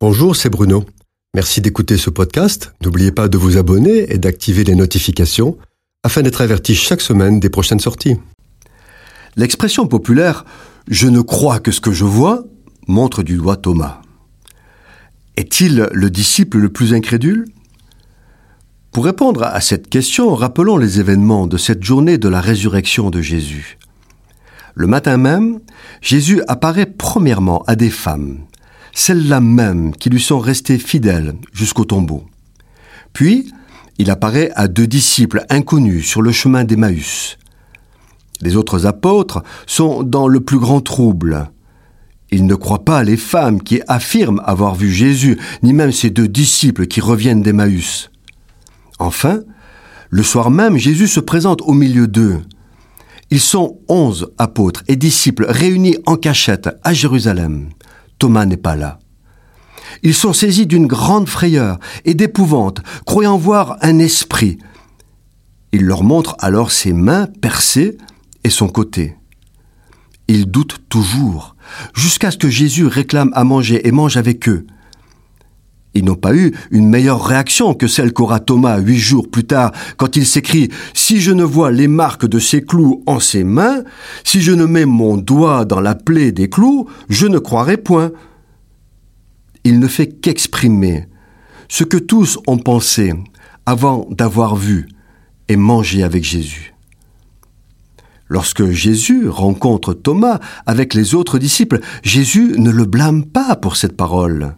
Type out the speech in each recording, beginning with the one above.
Bonjour, c'est Bruno. Merci d'écouter ce podcast. N'oubliez pas de vous abonner et d'activer les notifications afin d'être averti chaque semaine des prochaines sorties. L'expression populaire Je ne crois que ce que je vois montre du doigt Thomas. Est-il le disciple le plus incrédule? Pour répondre à cette question, rappelons les événements de cette journée de la résurrection de Jésus. Le matin même, Jésus apparaît premièrement à des femmes celles-là même qui lui sont restées fidèles jusqu'au tombeau. Puis, il apparaît à deux disciples inconnus sur le chemin d'Emmaüs. Les autres apôtres sont dans le plus grand trouble. Ils ne croient pas les femmes qui affirment avoir vu Jésus, ni même ces deux disciples qui reviennent d'Emmaüs. Enfin, le soir même, Jésus se présente au milieu d'eux. Ils sont onze apôtres et disciples réunis en cachette à Jérusalem. Thomas n'est pas là. Ils sont saisis d'une grande frayeur et d'épouvante, croyant voir un esprit. Il leur montre alors ses mains percées et son côté. Ils doutent toujours, jusqu'à ce que Jésus réclame à manger et mange avec eux. Ils n'ont pas eu une meilleure réaction que celle qu'aura Thomas huit jours plus tard, quand il s'écrit Si je ne vois les marques de ces clous en ses mains, si je ne mets mon doigt dans la plaie des clous, je ne croirai point. Il ne fait qu'exprimer ce que tous ont pensé avant d'avoir vu et mangé avec Jésus. Lorsque Jésus rencontre Thomas avec les autres disciples, Jésus ne le blâme pas pour cette parole.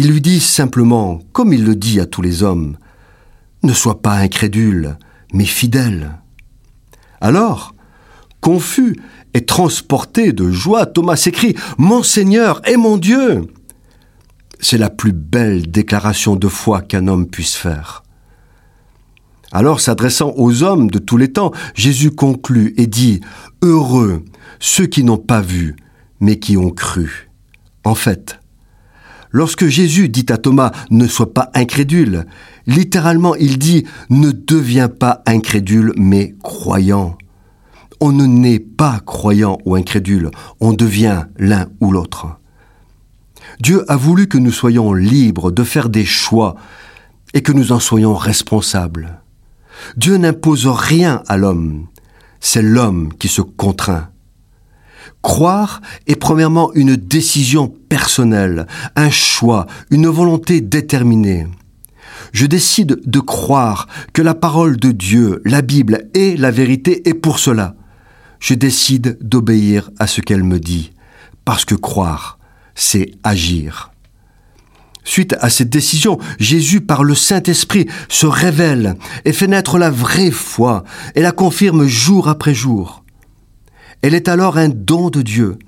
Il lui dit simplement, comme il le dit à tous les hommes, Ne sois pas incrédule, mais fidèle. Alors, confus et transporté de joie, Thomas s'écrie, Mon Seigneur et mon Dieu. C'est la plus belle déclaration de foi qu'un homme puisse faire. Alors, s'adressant aux hommes de tous les temps, Jésus conclut et dit, Heureux ceux qui n'ont pas vu, mais qui ont cru. En fait, Lorsque Jésus dit à Thomas ne sois pas incrédule, littéralement il dit ne deviens pas incrédule mais croyant. On ne naît pas croyant ou incrédule, on devient l'un ou l'autre. Dieu a voulu que nous soyons libres de faire des choix et que nous en soyons responsables. Dieu n'impose rien à l'homme, c'est l'homme qui se contraint. Croire est premièrement une décision personnelle, un choix, une volonté déterminée. Je décide de croire que la parole de Dieu, la Bible, est la vérité et pour cela, je décide d'obéir à ce qu'elle me dit, parce que croire, c'est agir. Suite à cette décision, Jésus, par le Saint-Esprit, se révèle et fait naître la vraie foi et la confirme jour après jour. Elle est alors un don de Dieu.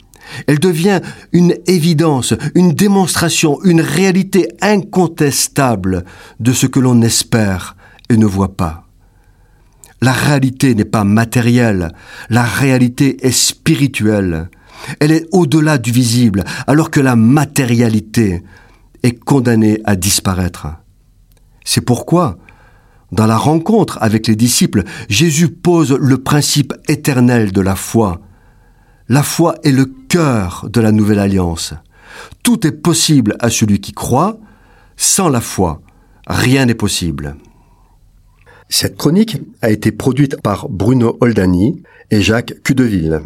Elle devient une évidence, une démonstration, une réalité incontestable de ce que l'on espère et ne voit pas. La réalité n'est pas matérielle, la réalité est spirituelle. Elle est au-delà du visible, alors que la matérialité est condamnée à disparaître. C'est pourquoi dans la rencontre avec les disciples, Jésus pose le principe éternel de la foi. La foi est le cœur de la nouvelle alliance. Tout est possible à celui qui croit. Sans la foi, rien n'est possible. Cette chronique a été produite par Bruno Oldani et Jacques Cudeville.